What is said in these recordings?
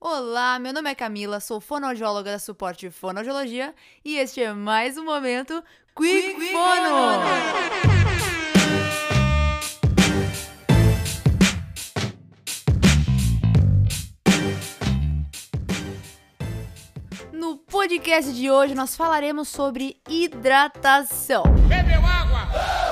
Olá, meu nome é Camila, sou fonoaudióloga da Suporte Fonoaudiologia e este é mais um momento Quick, Quick Fono! No podcast de hoje nós falaremos sobre hidratação. Bebeu água?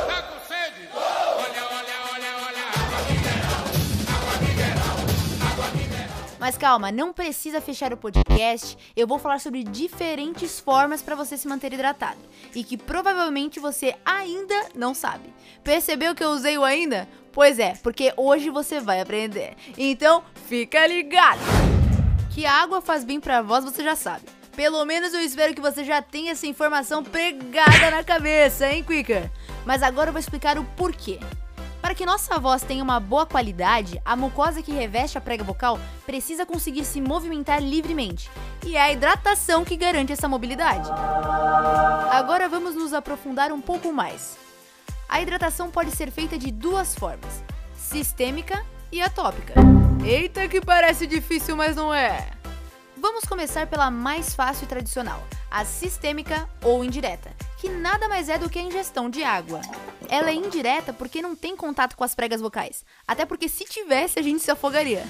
Mas calma, não precisa fechar o podcast. Eu vou falar sobre diferentes formas para você se manter hidratado e que provavelmente você ainda não sabe. Percebeu que eu usei o ainda? Pois é, porque hoje você vai aprender. Então, fica ligado. Que água faz bem pra voz, você já sabe. Pelo menos eu espero que você já tenha essa informação pregada na cabeça, hein, Quicker? Mas agora eu vou explicar o porquê. Para que nossa voz tenha uma boa qualidade, a mucosa que reveste a prega vocal precisa conseguir se movimentar livremente. E é a hidratação que garante essa mobilidade. Agora vamos nos aprofundar um pouco mais. A hidratação pode ser feita de duas formas: sistêmica e atópica. Eita, que parece difícil, mas não é. Vamos começar pela mais fácil e tradicional, a sistêmica ou indireta, que nada mais é do que a ingestão de água. Ela é indireta porque não tem contato com as pregas vocais, até porque se tivesse a gente se afogaria.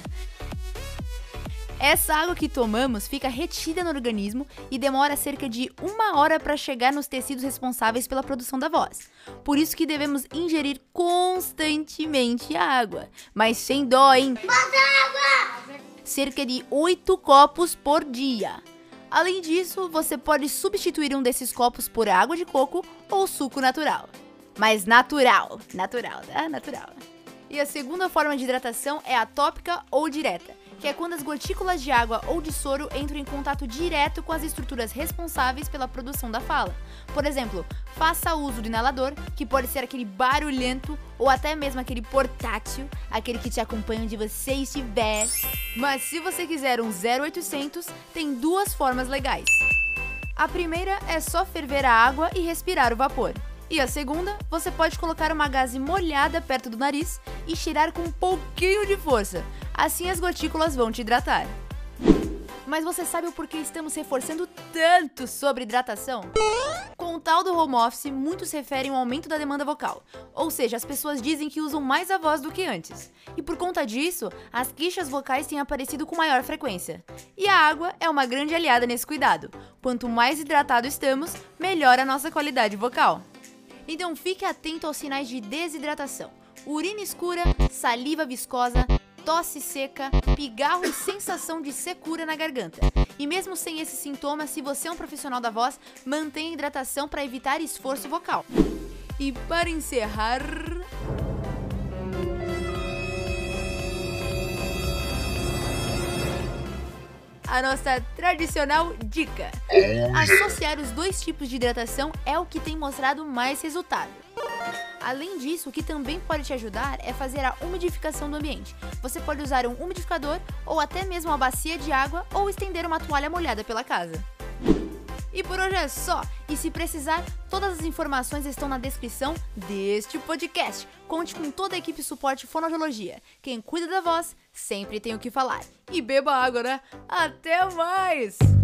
Essa água que tomamos fica retida no organismo e demora cerca de uma hora para chegar nos tecidos responsáveis pela produção da voz. Por isso que devemos ingerir constantemente a água, mas sem dó, hein? cerca de 8 copos por dia. Além disso, você pode substituir um desses copos por água de coco ou suco natural. Mas natural, natural, tá? Natural. E a segunda forma de hidratação é atópica ou direta, que é quando as gotículas de água ou de soro entram em contato direto com as estruturas responsáveis pela produção da fala. Por exemplo, faça uso do inalador, que pode ser aquele barulhento ou até mesmo aquele portátil, aquele que te acompanha onde você estiver. Mas se você quiser um 0800, tem duas formas legais. A primeira é só ferver a água e respirar o vapor. E a segunda, você pode colocar uma gaze molhada perto do nariz e cheirar com um pouquinho de força. Assim as gotículas vão te hidratar. Mas você sabe o porquê estamos reforçando tanto sobre hidratação? Com o tal do home office, muitos referem ao aumento da demanda vocal, ou seja, as pessoas dizem que usam mais a voz do que antes. E por conta disso, as queixas vocais têm aparecido com maior frequência. E a água é uma grande aliada nesse cuidado. Quanto mais hidratado estamos, melhor a nossa qualidade vocal. Então fique atento aos sinais de desidratação: urina escura, saliva viscosa, tosse seca, pigarro e sensação de secura na garganta. E mesmo sem esses sintomas, se você é um profissional da voz, mantenha a hidratação para evitar esforço vocal. E para encerrar, a nossa tradicional dica. Associar os dois tipos de hidratação é o que tem mostrado mais resultado. Além disso, o que também pode te ajudar é fazer a umidificação do ambiente. Você pode usar um umidificador ou até mesmo uma bacia de água ou estender uma toalha molhada pela casa. E por hoje é só. E se precisar, todas as informações estão na descrição deste podcast. Conte com toda a equipe suporte fonoaudiologia. Quem cuida da voz sempre tem o que falar. E beba água, né? Até mais!